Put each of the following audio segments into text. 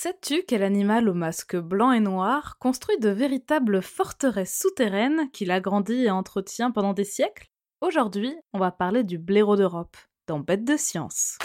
Sais-tu quel animal au masque blanc et noir construit de véritables forteresses souterraines qu'il agrandit et entretient pendant des siècles? Aujourd'hui, on va parler du blaireau d'Europe, dans Bête de science.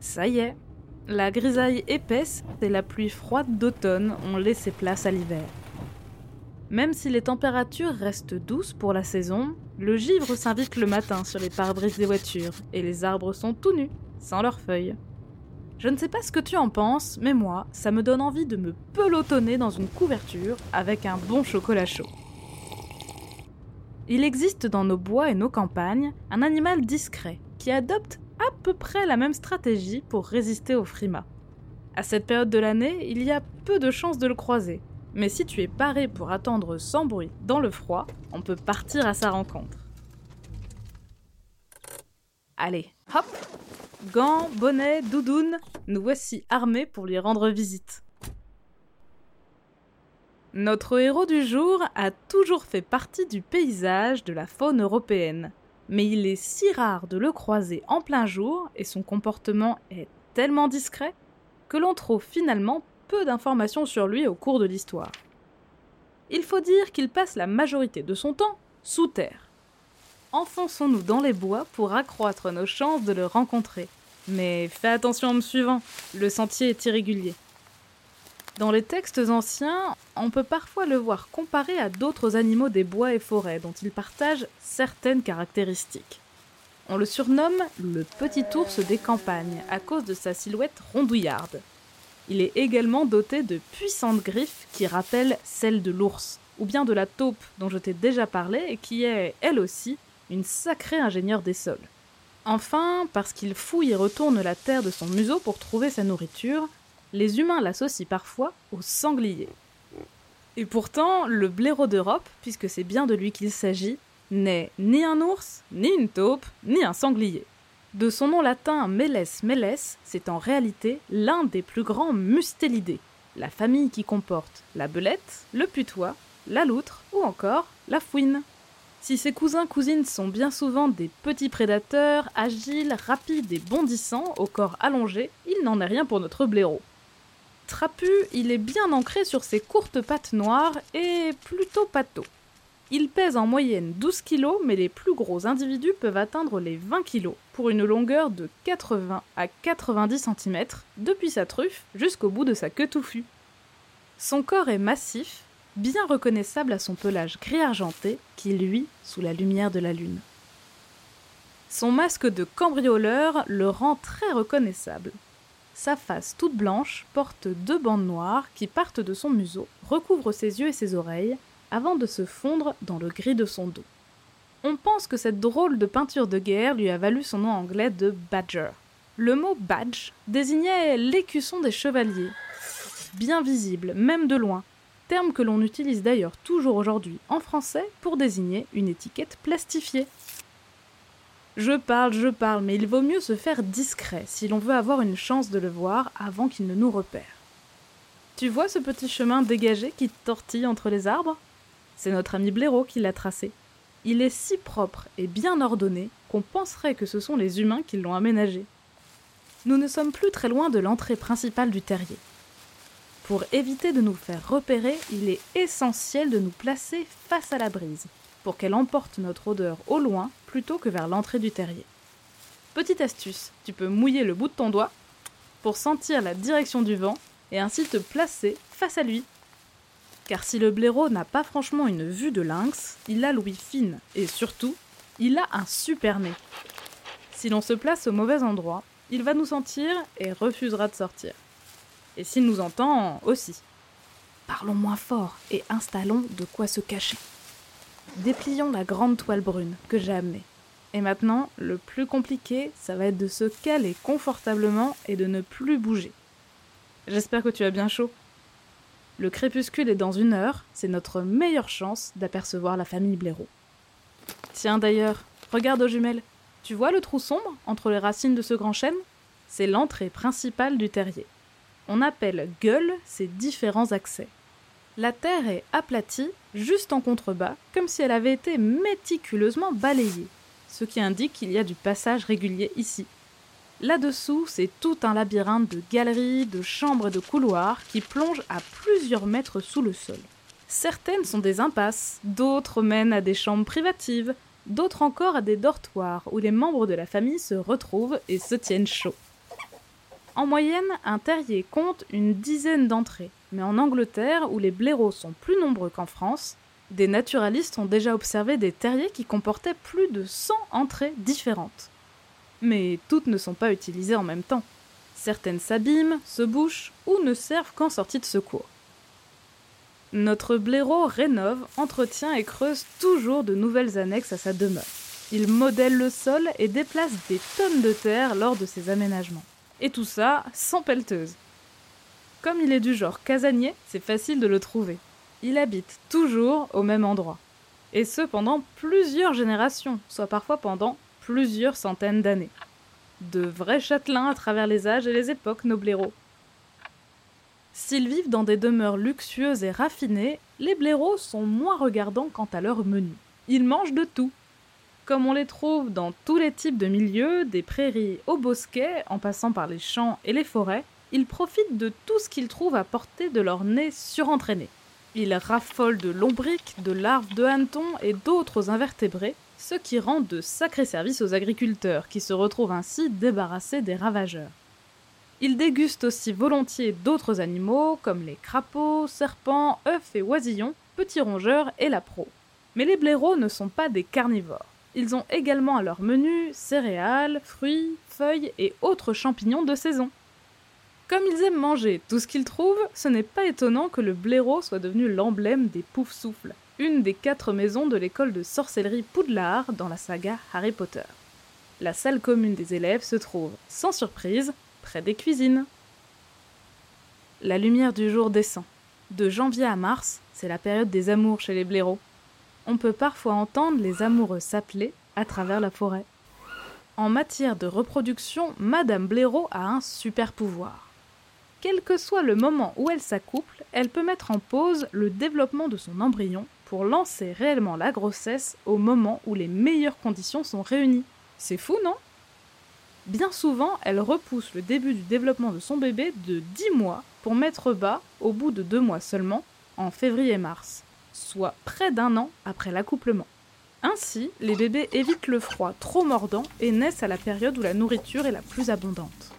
Ça y est, la grisaille épaisse et la pluie froide d'automne ont laissé place à l'hiver. Même si les températures restent douces pour la saison, le givre s'invite le matin sur les pare-brises des voitures et les arbres sont tout nus, sans leurs feuilles. Je ne sais pas ce que tu en penses, mais moi, ça me donne envie de me pelotonner dans une couverture avec un bon chocolat chaud. Il existe dans nos bois et nos campagnes un animal discret qui adopte à peu près la même stratégie pour résister au frimas. À cette période de l'année, il y a peu de chances de le croiser, mais si tu es paré pour attendre sans bruit dans le froid, on peut partir à sa rencontre. Allez, hop Gants, bonnets, doudoune, nous voici armés pour lui rendre visite. Notre héros du jour a toujours fait partie du paysage de la faune européenne, mais il est si rare de le croiser en plein jour et son comportement est tellement discret que l'on trouve finalement peu d'informations sur lui au cours de l'histoire. Il faut dire qu'il passe la majorité de son temps sous terre. Enfonçons-nous dans les bois pour accroître nos chances de le rencontrer. Mais fais attention en me suivant, le sentier est irrégulier. Dans les textes anciens, on peut parfois le voir comparé à d'autres animaux des bois et forêts dont il partage certaines caractéristiques. On le surnomme le petit ours des campagnes à cause de sa silhouette rondouillarde. Il est également doté de puissantes griffes qui rappellent celles de l'ours, ou bien de la taupe dont je t'ai déjà parlé et qui est, elle aussi, une sacrée ingénieure des sols. Enfin, parce qu'il fouille et retourne la terre de son museau pour trouver sa nourriture, les humains l'associent parfois au sanglier. Et pourtant, le blaireau d'Europe, puisque c'est bien de lui qu'il s'agit, n'est ni un ours, ni une taupe, ni un sanglier. De son nom latin Meles meles, c'est en réalité l'un des plus grands mustélidés, la famille qui comporte la belette, le putois, la loutre ou encore la fouine. Si ses cousins-cousines sont bien souvent des petits prédateurs, agiles, rapides et bondissants, au corps allongé, il n'en est rien pour notre blaireau. Trapu, il est bien ancré sur ses courtes pattes noires et plutôt pâteau. Il pèse en moyenne 12 kg, mais les plus gros individus peuvent atteindre les 20 kg, pour une longueur de 80 à 90 cm, depuis sa truffe jusqu'au bout de sa queue touffue. Son corps est massif, bien reconnaissable à son pelage gris argenté qui luit sous la lumière de la lune. Son masque de cambrioleur le rend très reconnaissable. Sa face toute blanche porte deux bandes noires qui partent de son museau, recouvrent ses yeux et ses oreilles, avant de se fondre dans le gris de son dos. On pense que cette drôle de peinture de guerre lui a valu son nom anglais de Badger. Le mot badge désignait l'écusson des chevaliers, bien visible, même de loin, terme que l'on utilise d'ailleurs toujours aujourd'hui en français pour désigner une étiquette plastifiée. Je parle, je parle, mais il vaut mieux se faire discret si l'on veut avoir une chance de le voir avant qu'il ne nous repère. Tu vois ce petit chemin dégagé qui tortille entre les arbres? C'est notre ami blaireau qui l'a tracé. Il est si propre et bien ordonné qu'on penserait que ce sont les humains qui l'ont aménagé. Nous ne sommes plus très loin de l'entrée principale du terrier. Pour éviter de nous faire repérer, il est essentiel de nous placer face à la brise, pour qu'elle emporte notre odeur au loin plutôt que vers l'entrée du terrier. Petite astuce, tu peux mouiller le bout de ton doigt pour sentir la direction du vent et ainsi te placer face à lui. Car si le blaireau n'a pas franchement une vue de lynx, il a l'ouïe fine et surtout, il a un super nez. Si l'on se place au mauvais endroit, il va nous sentir et refusera de sortir. Et s'il nous entend, aussi. Parlons moins fort et installons de quoi se cacher. Déplions la grande toile brune que j'ai amenée. Et maintenant, le plus compliqué, ça va être de se caler confortablement et de ne plus bouger. J'espère que tu as bien chaud. Le crépuscule est dans une heure, c'est notre meilleure chance d'apercevoir la famille Blaireau. Tiens d'ailleurs, regarde aux jumelles, Tu vois le trou sombre entre les racines de ce grand chêne? C'est l'entrée principale du terrier. On appelle gueule ces différents accès. La terre est aplatie, juste en contrebas, comme si elle avait été méticuleusement balayée, ce qui indique qu'il y a du passage régulier ici. Là-dessous, c'est tout un labyrinthe de galeries, de chambres et de couloirs qui plongent à plusieurs mètres sous le sol. Certaines sont des impasses, d'autres mènent à des chambres privatives, d'autres encore à des dortoirs où les membres de la famille se retrouvent et se tiennent chaud. En moyenne, un terrier compte une dizaine d'entrées, mais en Angleterre, où les blaireaux sont plus nombreux qu'en France, des naturalistes ont déjà observé des terriers qui comportaient plus de 100 entrées différentes. Mais toutes ne sont pas utilisées en même temps. Certaines s'abîment, se bouchent ou ne servent qu'en sortie de secours. Notre blaireau rénove, entretient et creuse toujours de nouvelles annexes à sa demeure. Il modèle le sol et déplace des tonnes de terre lors de ses aménagements. Et tout ça sans pelleteuse. Comme il est du genre casanier, c'est facile de le trouver. Il habite toujours au même endroit. Et ce pendant plusieurs générations, soit parfois pendant plusieurs centaines d'années. De vrais châtelains à travers les âges et les époques, nos blaireaux. S'ils vivent dans des demeures luxueuses et raffinées, les blaireaux sont moins regardants quant à leur menu. Ils mangent de tout. Comme on les trouve dans tous les types de milieux, des prairies aux bosquets, en passant par les champs et les forêts, ils profitent de tout ce qu'ils trouvent à portée de leur nez surentraîné. Ils raffolent de lombriques, de larves de hannetons et d'autres invertébrés, ce qui rend de sacrés services aux agriculteurs qui se retrouvent ainsi débarrassés des ravageurs. Ils dégustent aussi volontiers d'autres animaux comme les crapauds, serpents, œufs et oisillons, petits rongeurs et la proie. Mais les blaireaux ne sont pas des carnivores. Ils ont également à leur menu céréales, fruits, feuilles et autres champignons de saison. Comme ils aiment manger tout ce qu'ils trouvent, ce n'est pas étonnant que le blaireau soit devenu l'emblème des poufs-souffles, une des quatre maisons de l'école de sorcellerie Poudlard dans la saga Harry Potter. La salle commune des élèves se trouve, sans surprise, près des cuisines. La lumière du jour descend. De janvier à mars, c'est la période des amours chez les blaireaux. On peut parfois entendre les amoureux s'appeler à travers la forêt. En matière de reproduction, Madame Blaireau a un super pouvoir. Quel que soit le moment où elle s'accouple, elle peut mettre en pause le développement de son embryon pour lancer réellement la grossesse au moment où les meilleures conditions sont réunies. C'est fou, non? Bien souvent, elle repousse le début du développement de son bébé de 10 mois pour mettre bas au bout de 2 mois seulement, en février-mars, soit près d'un an après l'accouplement. Ainsi, les bébés évitent le froid trop mordant et naissent à la période où la nourriture est la plus abondante.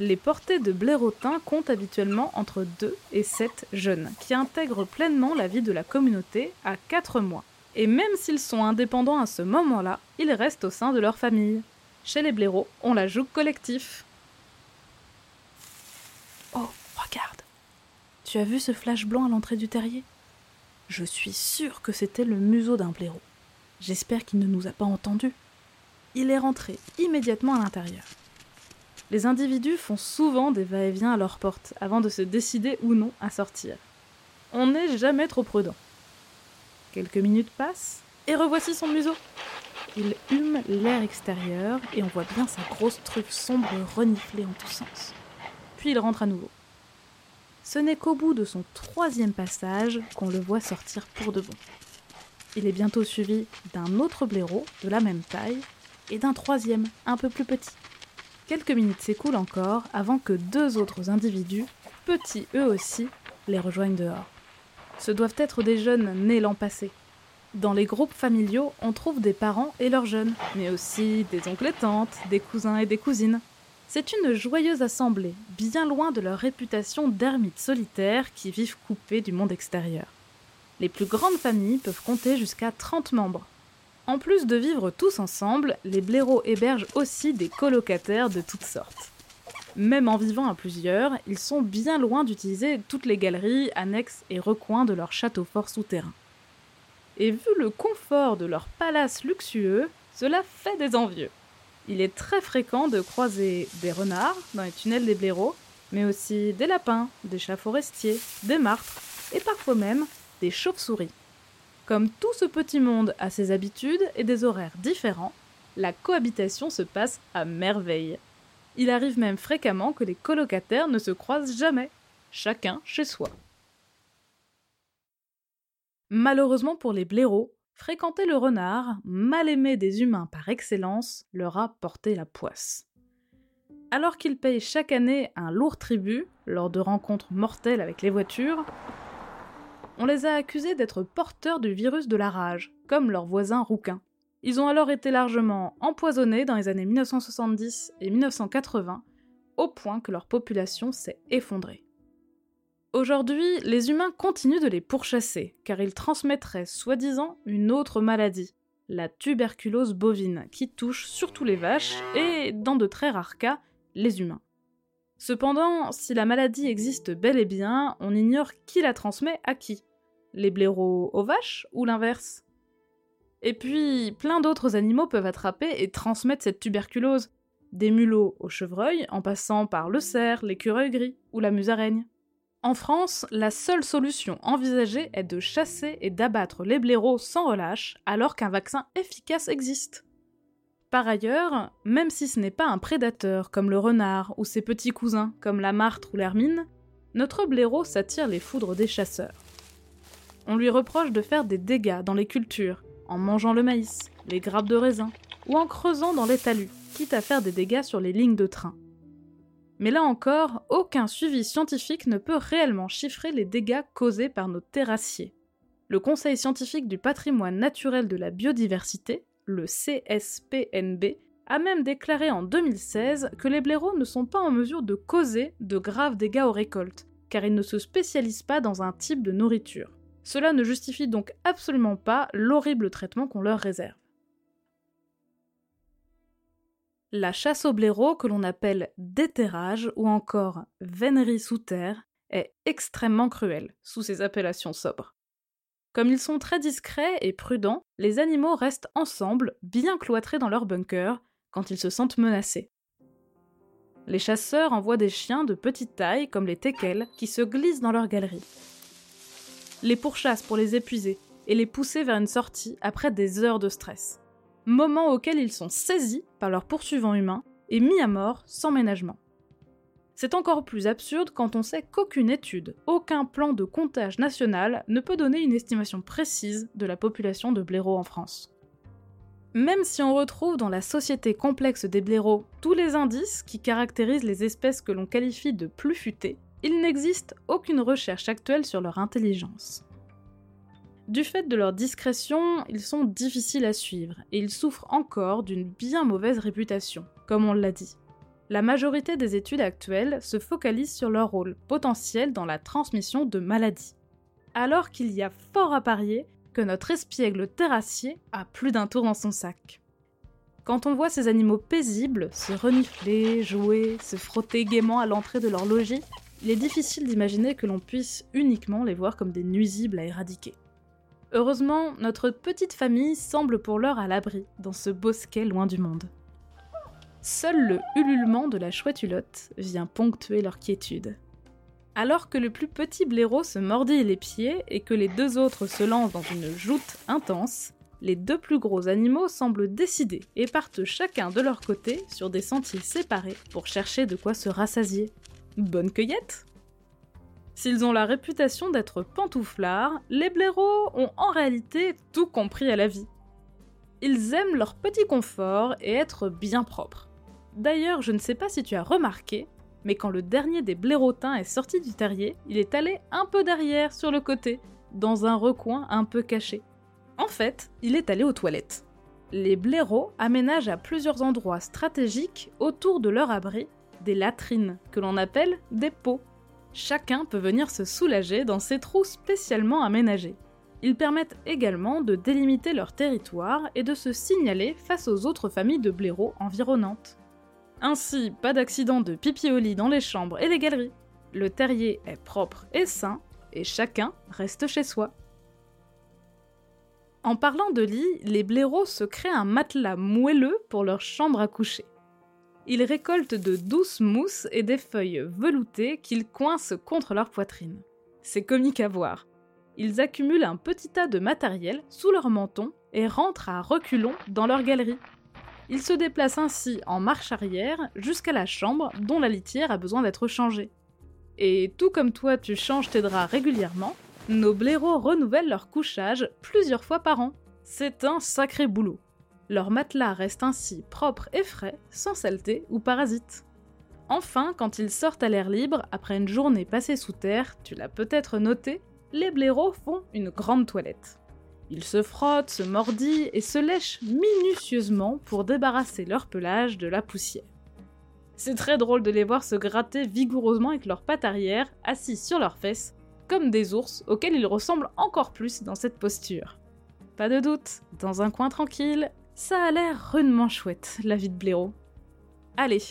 Les portées de blairotin comptent habituellement entre 2 et 7 jeunes, qui intègrent pleinement la vie de la communauté à 4 mois. Et même s'ils sont indépendants à ce moment-là, ils restent au sein de leur famille. Chez les blaireaux, on la joue collectif. Oh, regarde. Tu as vu ce flash blanc à l'entrée du terrier? Je suis sûre que c'était le museau d'un blaireau. J'espère qu'il ne nous a pas entendus. Il est rentré immédiatement à l'intérieur. Les individus font souvent des va-et-vient à leur porte avant de se décider ou non à sortir. On n'est jamais trop prudent. Quelques minutes passent et revoici son museau. Il hume l'air extérieur et on voit bien sa grosse truffe sombre renifler en tous sens. Puis il rentre à nouveau. Ce n'est qu'au bout de son troisième passage qu'on le voit sortir pour de bon. Il est bientôt suivi d'un autre blaireau de la même taille et d'un troisième un peu plus petit. Quelques minutes s'écoulent encore avant que deux autres individus, petits eux aussi, les rejoignent dehors. Ce doivent être des jeunes nés l'an passé, dans les groupes familiaux, on trouve des parents et leurs jeunes, mais aussi des oncles et tantes, des cousins et des cousines. C'est une joyeuse assemblée, bien loin de leur réputation d'ermites solitaires qui vivent coupés du monde extérieur. Les plus grandes familles peuvent compter jusqu'à 30 membres. En plus de vivre tous ensemble, les blaireaux hébergent aussi des colocataires de toutes sortes. Même en vivant à plusieurs, ils sont bien loin d'utiliser toutes les galeries, annexes et recoins de leur château fort souterrain et vu le confort de leur palace luxueux, cela fait des envieux. Il est très fréquent de croiser des renards dans les tunnels des blaireaux, mais aussi des lapins, des chats forestiers, des martres et parfois même des chauves-souris. Comme tout ce petit monde a ses habitudes et des horaires différents, la cohabitation se passe à merveille. Il arrive même fréquemment que les colocataires ne se croisent jamais, chacun chez soi. Malheureusement pour les blaireaux, fréquenter le renard, mal aimé des humains par excellence, leur a porté la poisse. Alors qu'ils payent chaque année un lourd tribut lors de rencontres mortelles avec les voitures, on les a accusés d'être porteurs du virus de la rage, comme leurs voisins rouquins. Ils ont alors été largement empoisonnés dans les années 1970 et 1980, au point que leur population s'est effondrée. Aujourd'hui, les humains continuent de les pourchasser, car ils transmettraient soi-disant une autre maladie, la tuberculose bovine, qui touche surtout les vaches et, dans de très rares cas, les humains. Cependant, si la maladie existe bel et bien, on ignore qui la transmet à qui. Les blaireaux aux vaches ou l'inverse? Et puis, plein d'autres animaux peuvent attraper et transmettre cette tuberculose. Des mulots aux chevreuils, en passant par le cerf, l'écureuil gris ou la musaraigne. En France, la seule solution envisagée est de chasser et d'abattre les blaireaux sans relâche alors qu'un vaccin efficace existe. Par ailleurs, même si ce n'est pas un prédateur comme le renard ou ses petits cousins comme la martre ou l'hermine, notre blaireau s'attire les foudres des chasseurs. On lui reproche de faire des dégâts dans les cultures, en mangeant le maïs, les grappes de raisin, ou en creusant dans les talus, quitte à faire des dégâts sur les lignes de train. Mais là encore, aucun suivi scientifique ne peut réellement chiffrer les dégâts causés par nos terrassiers. Le Conseil scientifique du patrimoine naturel de la biodiversité, le CSPNB, a même déclaré en 2016 que les blaireaux ne sont pas en mesure de causer de graves dégâts aux récoltes, car ils ne se spécialisent pas dans un type de nourriture. Cela ne justifie donc absolument pas l'horrible traitement qu'on leur réserve. La chasse au blaireau, que l'on appelle déterrage ou encore vénerie sous terre, est extrêmement cruelle, sous ces appellations sobres. Comme ils sont très discrets et prudents, les animaux restent ensemble, bien cloîtrés dans leur bunker, quand ils se sentent menacés. Les chasseurs envoient des chiens de petite taille, comme les teckels, qui se glissent dans leur galerie. Les pourchassent pour les épuiser et les pousser vers une sortie après des heures de stress moment auquel ils sont saisis par leurs poursuivants humains et mis à mort sans ménagement. C'est encore plus absurde quand on sait qu'aucune étude, aucun plan de comptage national ne peut donner une estimation précise de la population de blaireaux en France. Même si on retrouve dans la société complexe des blaireaux tous les indices qui caractérisent les espèces que l'on qualifie de plus futées, il n'existe aucune recherche actuelle sur leur intelligence. Du fait de leur discrétion, ils sont difficiles à suivre et ils souffrent encore d'une bien mauvaise réputation, comme on l'a dit. La majorité des études actuelles se focalisent sur leur rôle potentiel dans la transmission de maladies, alors qu'il y a fort à parier que notre espiègle terrassier a plus d'un tour dans son sac. Quand on voit ces animaux paisibles se renifler, jouer, se frotter gaiement à l'entrée de leur logis, il est difficile d'imaginer que l'on puisse uniquement les voir comme des nuisibles à éradiquer. Heureusement, notre petite famille semble pour l'heure à l'abri dans ce bosquet loin du monde. Seul le ululement de la chouette hulotte vient ponctuer leur quiétude. Alors que le plus petit blaireau se mordit les pieds et que les deux autres se lancent dans une joute intense, les deux plus gros animaux semblent décidés et partent chacun de leur côté sur des sentiers séparés pour chercher de quoi se rassasier. Bonne cueillette S'ils ont la réputation d'être pantouflards, les blaireaux ont en réalité tout compris à la vie. Ils aiment leur petit confort et être bien propres. D'ailleurs, je ne sais pas si tu as remarqué, mais quand le dernier des blaireautins est sorti du terrier, il est allé un peu derrière sur le côté, dans un recoin un peu caché. En fait, il est allé aux toilettes. Les blaireaux aménagent à plusieurs endroits stratégiques autour de leur abri des latrines, que l'on appelle des pots. Chacun peut venir se soulager dans ces trous spécialement aménagés. Ils permettent également de délimiter leur territoire et de se signaler face aux autres familles de blaireaux environnantes. Ainsi, pas d'accident de pipi au lit dans les chambres et les galeries. Le terrier est propre et sain, et chacun reste chez soi. En parlant de lit, les blaireaux se créent un matelas moelleux pour leur chambre à coucher. Ils récoltent de douces mousses et des feuilles veloutées qu'ils coincent contre leur poitrine. C'est comique à voir. Ils accumulent un petit tas de matériel sous leur menton et rentrent à reculons dans leur galerie. Ils se déplacent ainsi en marche arrière jusqu'à la chambre dont la litière a besoin d'être changée. Et tout comme toi tu changes tes draps régulièrement, nos blaireaux renouvellent leur couchage plusieurs fois par an. C'est un sacré boulot. Leur matelas reste ainsi propre et frais, sans saleté ou parasites. Enfin, quand ils sortent à l'air libre, après une journée passée sous terre, tu l'as peut-être noté, les blaireaux font une grande toilette. Ils se frottent, se mordillent et se lèchent minutieusement pour débarrasser leur pelage de la poussière. C'est très drôle de les voir se gratter vigoureusement avec leurs pattes arrière, assis sur leurs fesses, comme des ours auxquels ils ressemblent encore plus dans cette posture. Pas de doute, dans un coin tranquille, ça a l'air rudement chouette, la vie de blaireau. Allez,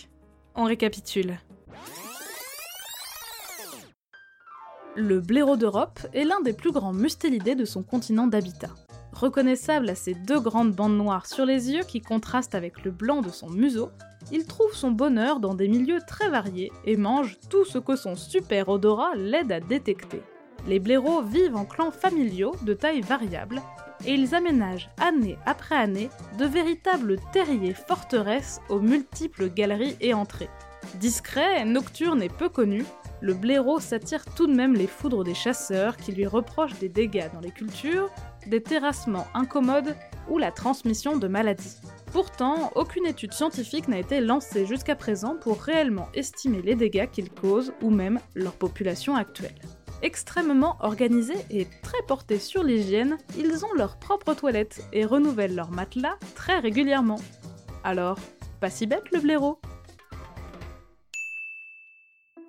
on récapitule. Le blaireau d'Europe est l'un des plus grands mustélidés de son continent d'habitat. Reconnaissable à ses deux grandes bandes noires sur les yeux qui contrastent avec le blanc de son museau, il trouve son bonheur dans des milieux très variés et mange tout ce que son super odorat l'aide à détecter. Les blaireaux vivent en clans familiaux de taille variable et ils aménagent année après année de véritables terriers forteresses aux multiples galeries et entrées. Discret, nocturne et peu connu, le blaireau s'attire tout de même les foudres des chasseurs qui lui reprochent des dégâts dans les cultures, des terrassements incommodes ou la transmission de maladies. Pourtant, aucune étude scientifique n'a été lancée jusqu'à présent pour réellement estimer les dégâts qu'ils causent ou même leur population actuelle. Extrêmement organisés et très portés sur l'hygiène, ils ont leur propre toilette et renouvellent leur matelas très régulièrement. Alors, pas si bête le blaireau?